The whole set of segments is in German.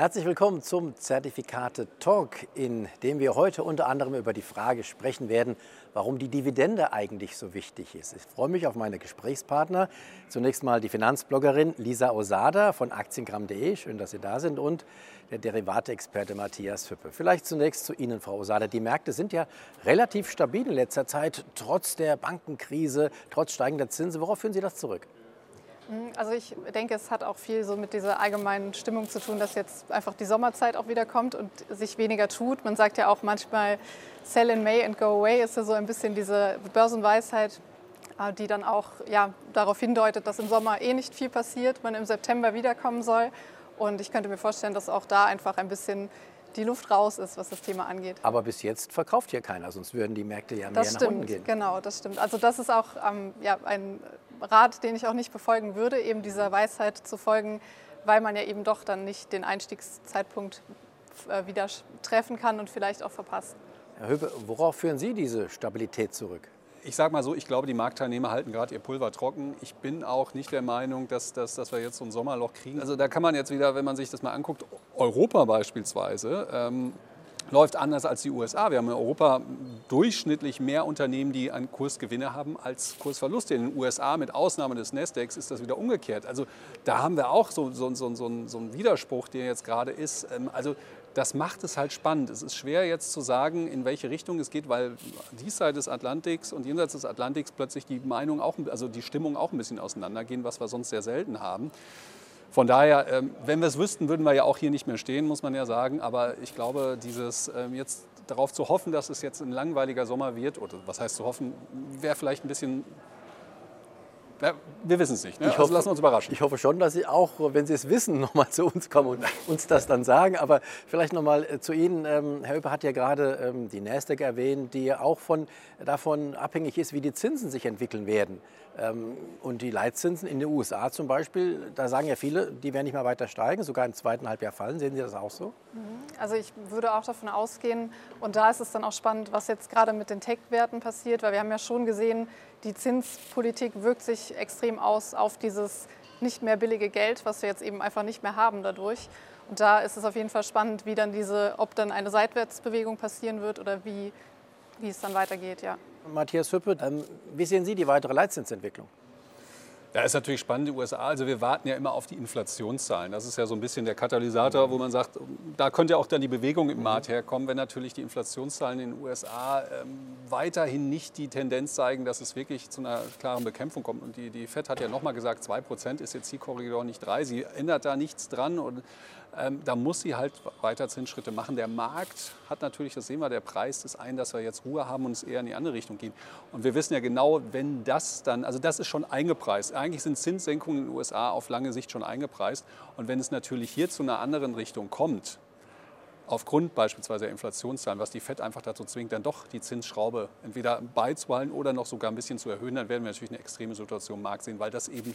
Herzlich willkommen zum Zertifikate Talk, in dem wir heute unter anderem über die Frage sprechen werden, warum die Dividende eigentlich so wichtig ist. Ich freue mich auf meine Gesprächspartner. Zunächst mal die Finanzbloggerin Lisa Osada von Aktiengramm.de. Schön, dass Sie da sind. Und der Derivateexperte Matthias Hüppe. Vielleicht zunächst zu Ihnen, Frau Osada. Die Märkte sind ja relativ stabil in letzter Zeit, trotz der Bankenkrise, trotz steigender Zinsen. Worauf führen Sie das zurück? Mhm, also ich denke, es hat auch viel so mit dieser allgemeinen Stimmung zu tun, dass jetzt einfach die Sommerzeit auch wieder kommt und sich weniger tut. Man sagt ja auch manchmal, sell in May and go away ist ja so ein bisschen diese Börsenweisheit, äh, die dann auch ja, darauf hindeutet, dass im Sommer eh nicht viel passiert, man im September wiederkommen soll. Und ich könnte mir vorstellen, dass auch da einfach ein bisschen die Luft raus ist, was das Thema angeht. Aber bis jetzt verkauft hier keiner, sonst würden die Märkte ja das mehr stimmt, nach unten gehen. Genau, das stimmt. Also das ist auch ähm, ja, ein Rat, den ich auch nicht befolgen würde, eben dieser Weisheit zu folgen, weil man ja eben doch dann nicht den Einstiegszeitpunkt äh, wieder treffen kann und vielleicht auch verpasst. Herr Höbe, worauf führen Sie diese Stabilität zurück? Ich sage mal so, ich glaube, die Marktteilnehmer halten gerade ihr Pulver trocken. Ich bin auch nicht der Meinung, dass, dass, dass wir jetzt so ein Sommerloch kriegen. Also da kann man jetzt wieder, wenn man sich das mal anguckt, Europa beispielsweise. Ähm, läuft anders als die USA. Wir haben in Europa durchschnittlich mehr Unternehmen, die einen Kursgewinne haben als Kursverluste. In den USA, mit Ausnahme des Nasdaqs, ist das wieder umgekehrt. Also da haben wir auch so, so, so, so, so einen Widerspruch, der jetzt gerade ist. Ähm, also das macht es halt spannend. Es ist schwer jetzt zu sagen, in welche Richtung es geht, weil diesseits des Atlantiks und jenseits des Atlantiks plötzlich die Meinung auch, also die Stimmung auch ein bisschen auseinandergehen, was wir sonst sehr selten haben. Von daher, ähm, wenn wir es wüssten, würden wir ja auch hier nicht mehr stehen, muss man ja sagen. Aber ich glaube, dieses ähm, jetzt darauf zu hoffen, dass es jetzt ein langweiliger Sommer wird, oder was heißt zu hoffen, wäre vielleicht ein bisschen ja, wir wissen es nicht. Ne? Ich also hoffe, lassen uns überraschen. Ich hoffe schon, dass Sie auch, wenn Sie es wissen, nochmal zu uns kommen und uns das dann sagen. Aber vielleicht nochmal äh, zu Ihnen. Ähm, Herr Öper hat ja gerade die Nasdaq erwähnt, die ja auch von, davon abhängig ist, wie die Zinsen sich entwickeln werden. Ähm, und die Leitzinsen in den USA zum Beispiel, da sagen ja viele, die werden nicht mehr weiter steigen, sogar im zweiten Halbjahr fallen. Sehen Sie das auch so? Mhm. Also ich würde auch davon ausgehen, und da ist es dann auch spannend, was jetzt gerade mit den Tech-Werten passiert, weil wir haben ja schon gesehen, die Zinspolitik wirkt sich extrem aus auf dieses nicht mehr billige Geld, was wir jetzt eben einfach nicht mehr haben dadurch. Und da ist es auf jeden Fall spannend, wie dann diese, ob dann eine Seitwärtsbewegung passieren wird oder wie, wie es dann weitergeht, ja. Matthias Hüppe, wie sehen Sie die weitere Leitzinsentwicklung? Da ist natürlich spannend, die USA. Also wir warten ja immer auf die Inflationszahlen. Das ist ja so ein bisschen der Katalysator, wo man sagt, da könnte auch dann die Bewegung im Markt herkommen, wenn natürlich die Inflationszahlen in den USA ähm, weiterhin nicht die Tendenz zeigen, dass es wirklich zu einer klaren Bekämpfung kommt. Und die, die FED hat ja nochmal gesagt, 2% ist jetzt die Korridor nicht 3. Sie ändert da nichts dran. Und ähm, da muss sie halt weiter Zinsschritte machen. Der Markt hat natürlich, das sehen wir, der Preis ist ein, dass wir jetzt Ruhe haben und es eher in die andere Richtung gehen. Und wir wissen ja genau, wenn das dann, also das ist schon eingepreist. Eigentlich sind Zinssenkungen in den USA auf lange Sicht schon eingepreist. Und wenn es natürlich hier zu einer anderen Richtung kommt, aufgrund beispielsweise der Inflationszahlen, was die FED einfach dazu zwingt, dann doch die Zinsschraube entweder beizuhalten oder noch sogar ein bisschen zu erhöhen, dann werden wir natürlich eine extreme Situation im Markt sehen, weil das eben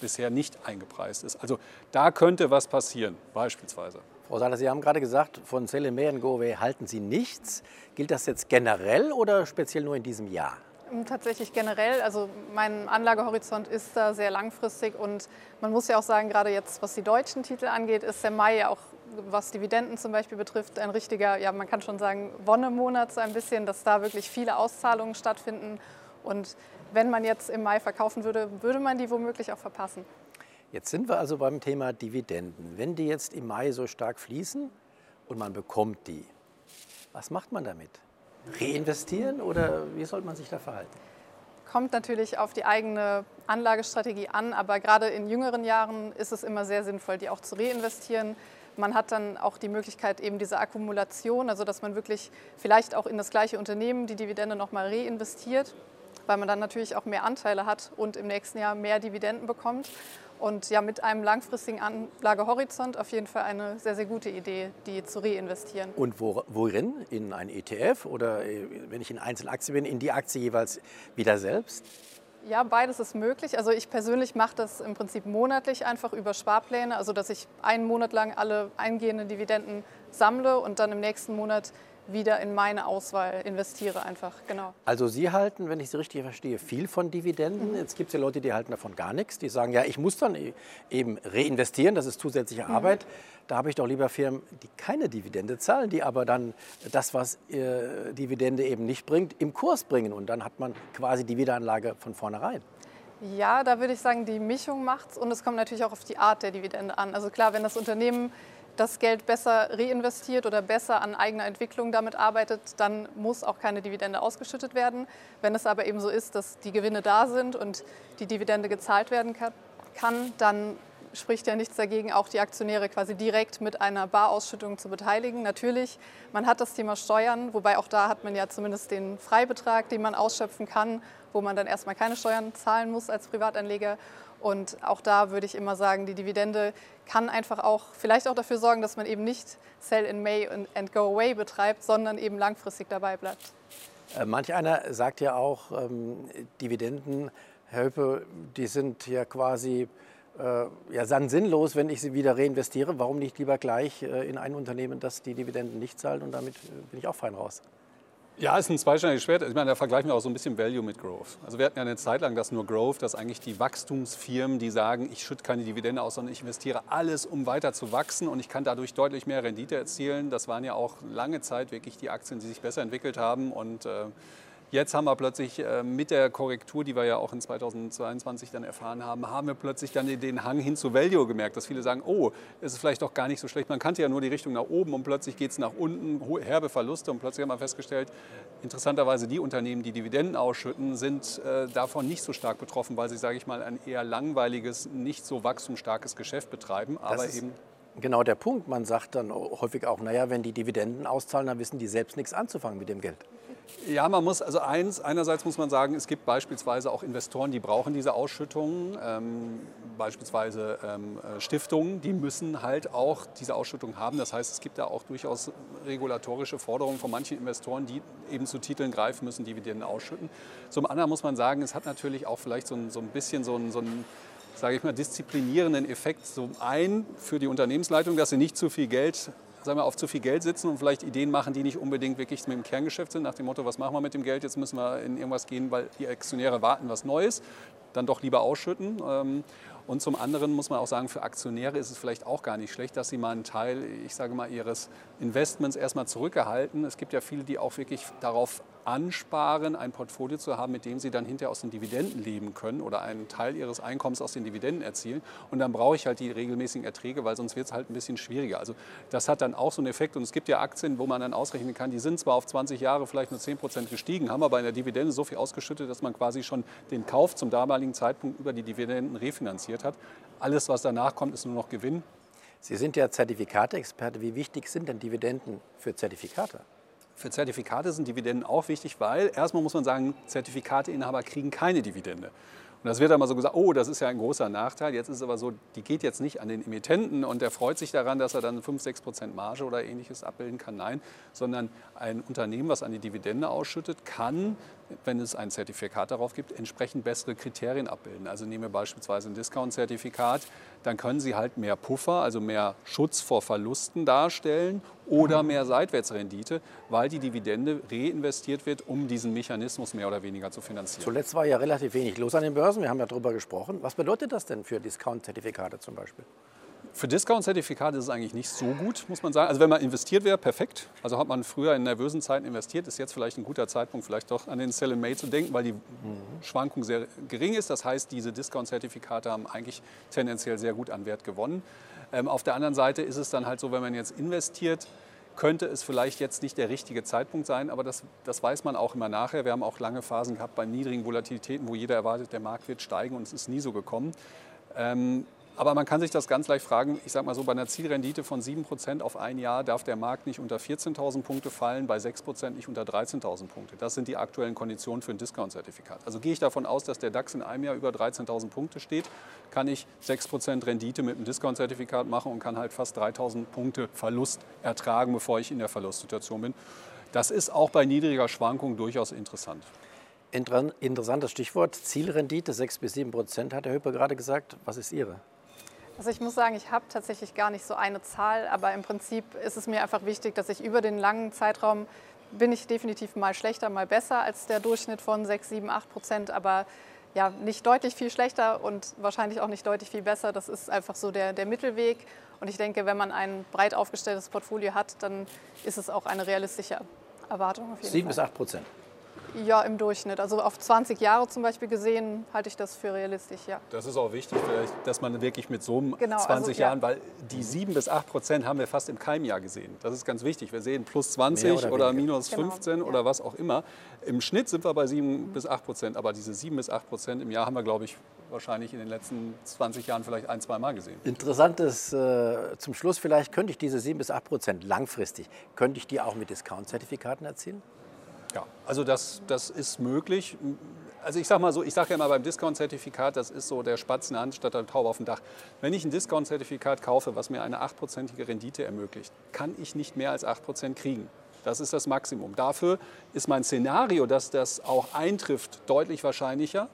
bisher nicht eingepreist ist. Also da könnte was passieren, beispielsweise. Frau Sahler, Sie haben gerade gesagt, von Celle Go halten Sie nichts. Gilt das jetzt generell oder speziell nur in diesem Jahr? Tatsächlich generell. Also mein Anlagehorizont ist da sehr langfristig und man muss ja auch sagen, gerade jetzt, was die deutschen Titel angeht, ist der Mai ja auch was Dividenden zum Beispiel betrifft, ein richtiger, ja man kann schon sagen, Wonnemonat so ein bisschen, dass da wirklich viele Auszahlungen stattfinden. Und wenn man jetzt im Mai verkaufen würde, würde man die womöglich auch verpassen. Jetzt sind wir also beim Thema Dividenden. Wenn die jetzt im Mai so stark fließen und man bekommt die, was macht man damit? Reinvestieren oder wie soll man sich da verhalten? Kommt natürlich auf die eigene Anlagestrategie an, aber gerade in jüngeren Jahren ist es immer sehr sinnvoll, die auch zu reinvestieren. Man hat dann auch die Möglichkeit eben diese Akkumulation, also dass man wirklich vielleicht auch in das gleiche Unternehmen die Dividende nochmal reinvestiert, weil man dann natürlich auch mehr Anteile hat und im nächsten Jahr mehr Dividenden bekommt. Und ja, mit einem langfristigen Anlagehorizont auf jeden Fall eine sehr, sehr gute Idee, die zu reinvestieren. Und wo, worin? In ein ETF oder äh, wenn ich in Einzelaktien bin, in die Aktie jeweils wieder selbst? Ja, beides ist möglich. Also ich persönlich mache das im Prinzip monatlich einfach über Sparpläne, also dass ich einen Monat lang alle eingehenden Dividenden sammle und dann im nächsten Monat wieder in meine Auswahl investiere einfach, genau. Also Sie halten, wenn ich Sie richtig verstehe, viel von Dividenden. Mhm. Jetzt gibt es ja Leute, die halten davon gar nichts. Die sagen, ja, ich muss dann e-, eben reinvestieren, das ist zusätzliche mhm. Arbeit. Da habe ich doch lieber Firmen, die keine Dividende zahlen, die aber dann das, was äh, Dividende eben nicht bringt, im Kurs bringen. Und dann hat man quasi die Wiederanlage von vornherein. Ja, da würde ich sagen, die Mischung macht es und es kommt natürlich auch auf die Art der Dividende an. Also klar, wenn das Unternehmen das Geld besser reinvestiert oder besser an eigener Entwicklung damit arbeitet, dann muss auch keine Dividende ausgeschüttet werden. Wenn es aber eben so ist, dass die Gewinne da sind und die Dividende gezahlt werden kann, dann spricht ja nichts dagegen, auch die Aktionäre quasi direkt mit einer Barausschüttung zu beteiligen. Natürlich, man hat das Thema Steuern, wobei auch da hat man ja zumindest den Freibetrag, den man ausschöpfen kann, wo man dann erstmal keine Steuern zahlen muss als Privatanleger. Und auch da würde ich immer sagen, die Dividende kann einfach auch vielleicht auch dafür sorgen, dass man eben nicht Sell in May and Go Away betreibt, sondern eben langfristig dabei bleibt. Äh, manch einer sagt ja auch, ähm, Dividenden, Höppe, die sind ja quasi ja, dann sinnlos, wenn ich sie wieder reinvestiere. Warum nicht lieber gleich äh, in ein Unternehmen, das die Dividenden nicht zahlt und damit äh, bin ich auch fein raus? Ja, ist ein zweischneidiges Schwert. Ich meine, da vergleichen wir auch so ein bisschen Value mit Growth. Also wir hatten ja eine Zeit lang das nur Growth, dass eigentlich die Wachstumsfirmen, die sagen, ich schütte keine Dividende aus, sondern ich investiere alles, um weiter zu wachsen und ich kann dadurch deutlich mehr Rendite erzielen. Das waren ja auch lange Zeit wirklich die Aktien, die sich besser entwickelt haben und äh, Jetzt haben wir plötzlich äh, mit der Korrektur, die wir ja auch in 2022 dann erfahren haben, haben wir plötzlich dann den Hang hin zu Value gemerkt, dass viele sagen, oh, es ist vielleicht doch gar nicht so schlecht. Man kannte ja nur die Richtung nach oben und plötzlich geht es nach unten, herbe Verluste und plötzlich haben wir festgestellt, interessanterweise die Unternehmen, die Dividenden ausschütten, sind äh, davon nicht so stark betroffen, weil sie, sage ich mal, ein eher langweiliges, nicht so wachstumsstarkes Geschäft betreiben, aber eben genau der Punkt. Man sagt dann häufig auch, naja, wenn die Dividenden auszahlen, dann wissen die selbst nichts anzufangen mit dem Geld. Ja, man muss, also eins, einerseits muss man sagen, es gibt beispielsweise auch Investoren, die brauchen diese Ausschüttungen, ähm, beispielsweise ähm, äh, Stiftungen, die müssen halt auch diese Ausschüttung haben. Das heißt, es gibt da auch durchaus regulatorische Forderungen von manchen Investoren, die eben zu Titeln greifen müssen, Dividenden ausschütten. Zum anderen muss man sagen, es hat natürlich auch vielleicht so ein, so ein bisschen so ein, so ein sage ich mal, disziplinierenden Effekt. Zum einen für die Unternehmensleitung, dass sie nicht zu viel Geld sagen wir, auf zu viel Geld sitzen und vielleicht Ideen machen, die nicht unbedingt wirklich mit dem Kerngeschäft sind, nach dem Motto, was machen wir mit dem Geld, jetzt müssen wir in irgendwas gehen, weil die Aktionäre warten was Neues, dann doch lieber ausschütten. Und zum anderen muss man auch sagen, für Aktionäre ist es vielleicht auch gar nicht schlecht, dass sie mal einen Teil, ich sage mal, ihres Investments erstmal zurückerhalten. Es gibt ja viele, die auch wirklich darauf ansparen, ein Portfolio zu haben, mit dem sie dann hinterher aus den Dividenden leben können oder einen Teil ihres Einkommens aus den Dividenden erzielen. Und dann brauche ich halt die regelmäßigen Erträge, weil sonst wird es halt ein bisschen schwieriger. Also das hat dann auch so einen Effekt. Und es gibt ja Aktien, wo man dann ausrechnen kann, die sind zwar auf 20 Jahre vielleicht nur 10 Prozent gestiegen, haben aber in der Dividende so viel ausgeschüttet, dass man quasi schon den Kauf zum damaligen Zeitpunkt über die Dividenden refinanziert hat. Alles, was danach kommt, ist nur noch Gewinn. Sie sind ja Zertifikate-Experte. Wie wichtig sind denn Dividenden für Zertifikate? Für Zertifikate sind Dividenden auch wichtig, weil erstmal muss man sagen, Zertifikateinhaber kriegen keine Dividende. Und das wird einmal so gesagt, oh, das ist ja ein großer Nachteil. Jetzt ist es aber so, die geht jetzt nicht an den Emittenten und der freut sich daran, dass er dann 5, 6 Prozent Marge oder ähnliches abbilden kann. Nein, sondern ein Unternehmen, was an die Dividende ausschüttet, kann wenn es ein Zertifikat darauf gibt, entsprechend bessere Kriterien abbilden. Also nehmen wir beispielsweise ein Discount-Zertifikat, dann können Sie halt mehr Puffer, also mehr Schutz vor Verlusten darstellen oder mehr Seitwärtsrendite, weil die Dividende reinvestiert wird, um diesen Mechanismus mehr oder weniger zu finanzieren. Zuletzt war ja relativ wenig los an den Börsen, wir haben ja darüber gesprochen. Was bedeutet das denn für Discount-Zertifikate zum Beispiel? Für Discount-Zertifikate ist es eigentlich nicht so gut, muss man sagen. Also wenn man investiert wäre, perfekt. Also hat man früher in nervösen Zeiten investiert, ist jetzt vielleicht ein guter Zeitpunkt, vielleicht doch an den Sell in May zu denken, weil die mhm. Schwankung sehr gering ist. Das heißt, diese Discount-Zertifikate haben eigentlich tendenziell sehr gut an Wert gewonnen. Ähm, auf der anderen Seite ist es dann halt so, wenn man jetzt investiert, könnte es vielleicht jetzt nicht der richtige Zeitpunkt sein, aber das, das weiß man auch immer nachher. Wir haben auch lange Phasen gehabt bei niedrigen Volatilitäten, wo jeder erwartet, der Markt wird steigen und es ist nie so gekommen. Ähm, aber man kann sich das ganz leicht fragen, ich sage mal so, bei einer Zielrendite von 7% auf ein Jahr darf der Markt nicht unter 14.000 Punkte fallen, bei 6% nicht unter 13.000 Punkte. Das sind die aktuellen Konditionen für ein Discount-Zertifikat. Also gehe ich davon aus, dass der DAX in einem Jahr über 13.000 Punkte steht, kann ich 6% Rendite mit einem Discount-Zertifikat machen und kann halt fast 3.000 Punkte Verlust ertragen, bevor ich in der Verlustsituation bin. Das ist auch bei niedriger Schwankung durchaus interessant. Interessantes Stichwort, Zielrendite 6 bis 7 Prozent, hat der Höppe gerade gesagt. Was ist Ihre? Also ich muss sagen, ich habe tatsächlich gar nicht so eine Zahl, aber im Prinzip ist es mir einfach wichtig, dass ich über den langen Zeitraum bin ich definitiv mal schlechter, mal besser als der Durchschnitt von 6, 7, 8 Prozent, aber ja, nicht deutlich viel schlechter und wahrscheinlich auch nicht deutlich viel besser. Das ist einfach so der, der Mittelweg. Und ich denke, wenn man ein breit aufgestelltes Portfolio hat, dann ist es auch eine realistische Erwartung. Auf jeden 7 Fall. bis 8 Prozent. Ja, im Durchschnitt. Also auf 20 Jahre zum Beispiel gesehen, halte ich das für realistisch, ja. Das ist auch wichtig, dass man wirklich mit so einem genau, 20 also, Jahren, ja. weil die 7 bis 8 Prozent haben wir fast im Keimjahr gesehen. Das ist ganz wichtig. Wir sehen plus 20 oder, oder, minus 15 genau, oder ja. was auch immer. Im Schnitt sind wir bei 7 mhm. bis 8 Prozent, aber diese 7 bis 8 Prozent im Jahr haben wir, glaube ich, wahrscheinlich in den letzten 20 Jahren vielleicht ein, zwei Mal gesehen. Interessantes äh, zum Schluss vielleicht, könnte ich diese 7 bis 8 Prozent langfristig, könnte ich die auch mit Discount-Zertifikaten erzielen? Ja, also das, das ist möglich. Also ich sage mal so, ich sage ja immer beim Discount-Zertifikat, das ist so der Spatz in der der Taube auf dem Dach. Wenn ich ein Discount-Zertifikat kaufe, was mir eine 8%ige Rendite ermöglicht, kann ich nicht mehr als 8% kriegen. Das ist das Maximum. Dafür ist mein Szenario, dass das auch eintrifft, deutlich wahrscheinlicher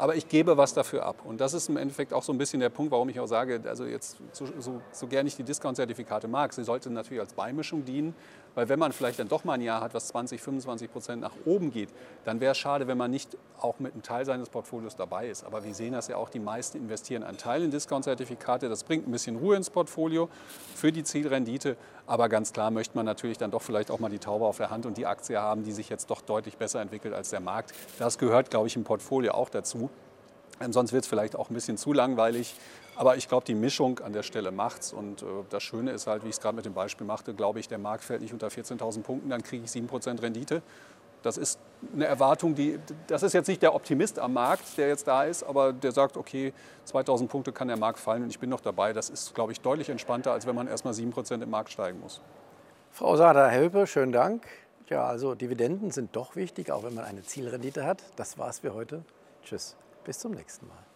aber ich gebe was dafür ab. Und das ist im Endeffekt auch so ein bisschen der Punkt, warum ich auch sage, also jetzt so, so, so gerne ich die Discount-Zertifikate mag, sie sollten natürlich als Beimischung dienen, weil wenn man vielleicht dann doch mal ein Jahr hat, was 20, 25 Prozent nach oben geht, dann wäre es schade, wenn man nicht auch mit einem Teil seines Portfolios dabei ist. Aber wir sehen das ja auch, die meisten investieren einen Teil in Discount-Zertifikate. Das bringt ein bisschen Ruhe ins Portfolio für die Zielrendite. Aber ganz klar möchte man natürlich dann doch vielleicht auch mal die Taube auf der Hand und die Aktie haben, die sich jetzt doch deutlich besser entwickelt als der Markt. Das gehört, glaube ich, im Portfolio auch dazu. Sonst wird es vielleicht auch ein bisschen zu langweilig. Aber ich glaube, die Mischung an der Stelle macht's. Und äh, das Schöne ist halt, wie ich es gerade mit dem Beispiel machte, glaube ich, der Markt fällt nicht unter 14.000 Punkten, dann kriege ich 7% Rendite. Das ist eine Erwartung, die, das ist jetzt nicht der Optimist am Markt, der jetzt da ist, aber der sagt, okay, 2000 Punkte kann der Markt fallen und ich bin noch dabei. Das ist, glaube ich, deutlich entspannter, als wenn man erst mal 7% im Markt steigen muss. Frau Sader-Helpe, schönen Dank. Ja, also Dividenden sind doch wichtig, auch wenn man eine Zielrendite hat. Das war's für heute. Tschüss. Bis zum nächsten Mal.